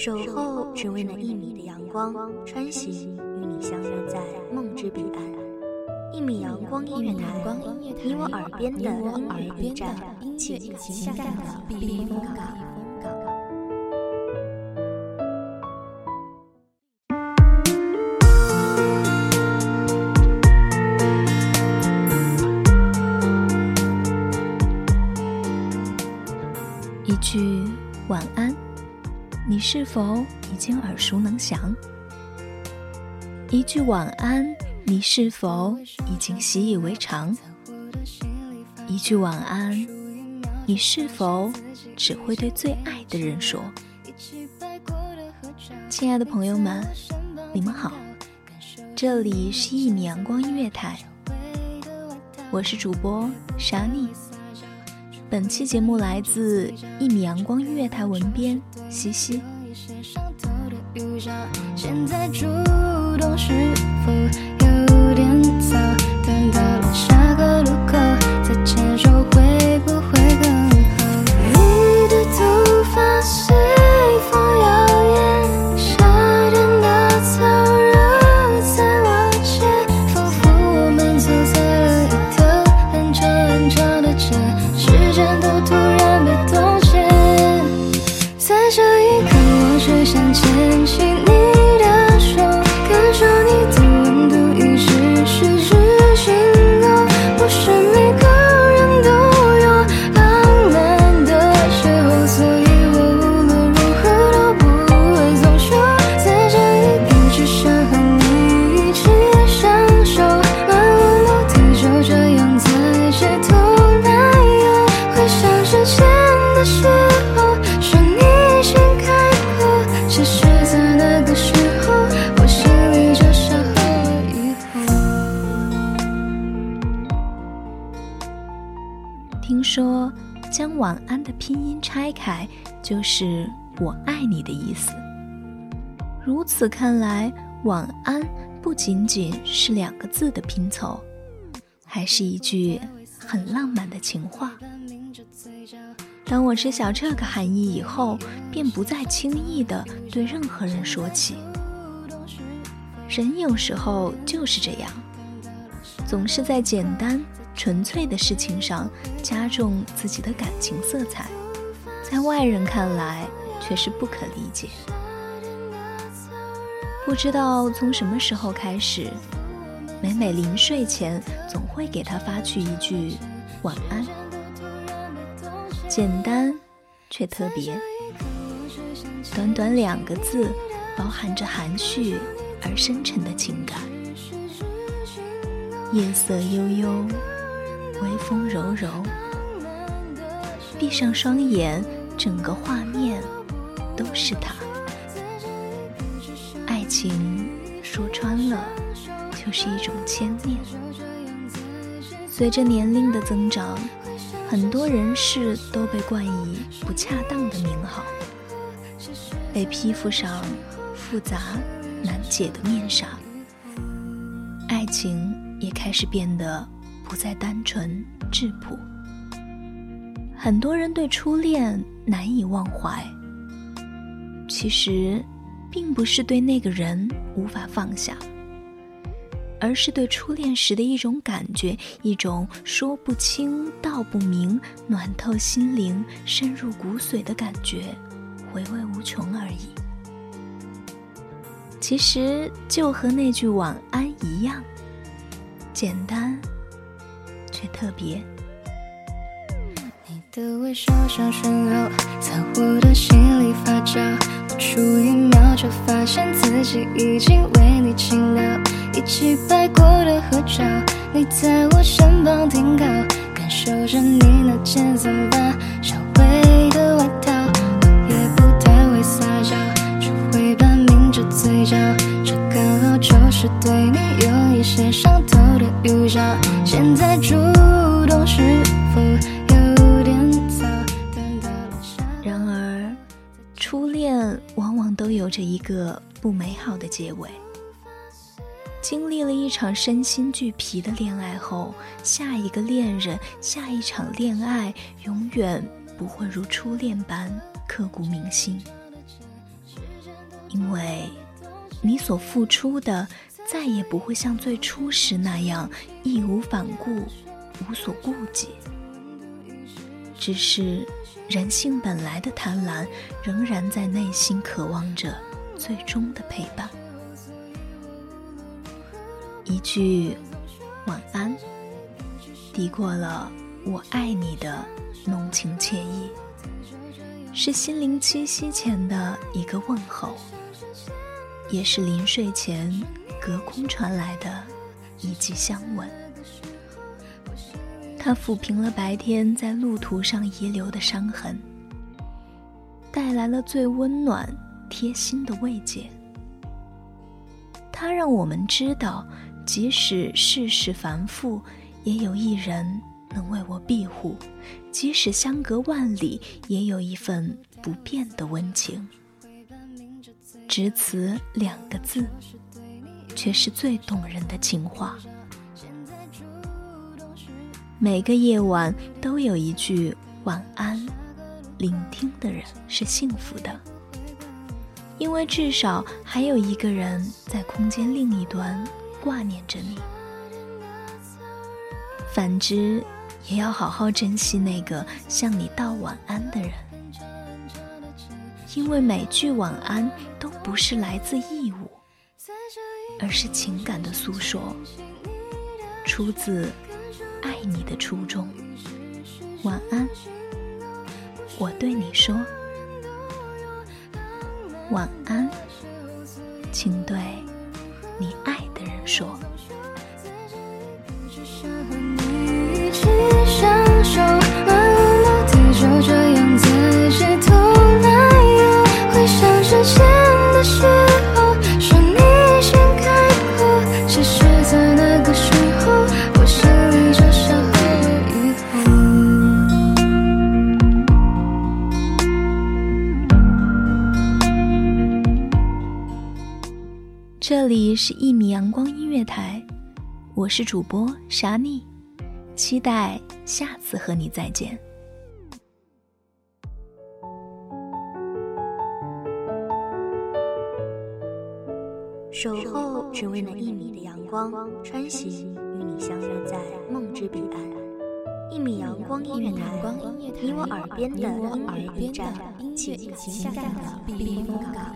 守候只为那一米的阳光，穿行与你相约在梦之彼岸。一米阳光音乐台，你我耳边的音乐驿站，情感的避风港。一句晚安，你是否已经耳熟能详？一句晚安，你是否已经习以为常？一句晚安，你是否只会对最爱的人说？亲爱的朋友们，你们好，这里是一米阳光音乐台，我是主播莎妮。本期节目来自一米阳光音乐台文编西西。现在主动是否听说，将晚安的拼音拆开，就是我爱你的意思。如此看来，晚安不仅仅是两个字的拼凑，还是一句很浪漫的情话。当我知晓这个含义以后，便不再轻易的对任何人说起。人有时候就是这样，总是在简单纯粹的事情上加重自己的感情色彩，在外人看来却是不可理解。不知道从什么时候开始，每每临睡前总会给他发去一句晚安。简单，却特别。短短两个字，包含着含蓄而深沉的情感。夜色悠悠，微风柔柔。闭上双眼，整个画面都是他。爱情说穿了，就是一种牵念。随着年龄的增长。很多人事都被冠以不恰当的名号，被披附上复杂难解的面纱，爱情也开始变得不再单纯质朴。很多人对初恋难以忘怀，其实并不是对那个人无法放下。而是对初恋时的一种感觉，一种说不清道不明、暖透心灵、深入骨髓的感觉，回味无穷而已。其实就和那句晚安一样，简单却特别。你的微笑像萱流，在我的心里发酵，不出一秒就发现自己已经为你倾倒。一起拍过的合照，你在我身旁停靠，感受着你那件散发香味的外套。我也不太会撒娇，只会半抿着嘴角，这刚好就是对你有一些上头遇上。现在主动是否有点早？然而，初恋往往都有着一个不美好的结尾。经历了一场身心俱疲的恋爱后，下一个恋人、下一场恋爱，永远不会如初恋般刻骨铭心。因为你所付出的再也不会像最初时那样义无反顾、无所顾忌。只是人性本来的贪婪，仍然在内心渴望着最终的陪伴。一句晚安，抵过了我爱你的浓情惬意，是心灵栖息前的一个问候，也是临睡前隔空传来的一记香吻。它抚平了白天在路途上遗留的伤痕，带来了最温暖、贴心的慰藉。它让我们知道。即使世事繁复，也有一人能为我庇护；即使相隔万里，也有一份不变的温情。只此两个字，却是最动人的情话。每个夜晚都有一句晚安，聆听的人是幸福的，因为至少还有一个人在空间另一端。挂念着你，反之，也要好好珍惜那个向你道晚安的人，因为每句晚安都不是来自义务，而是情感的诉说，出自爱你的初衷。晚安，我对你说，晚安，请对你爱。说。这里是一米阳光音乐台，我是主播沙妮，期待下次和你再见。守候只为那一米的阳光，穿行与你相约在梦之彼岸。一米阳光音乐台，你我耳边的音乐驿站，情感的避风港。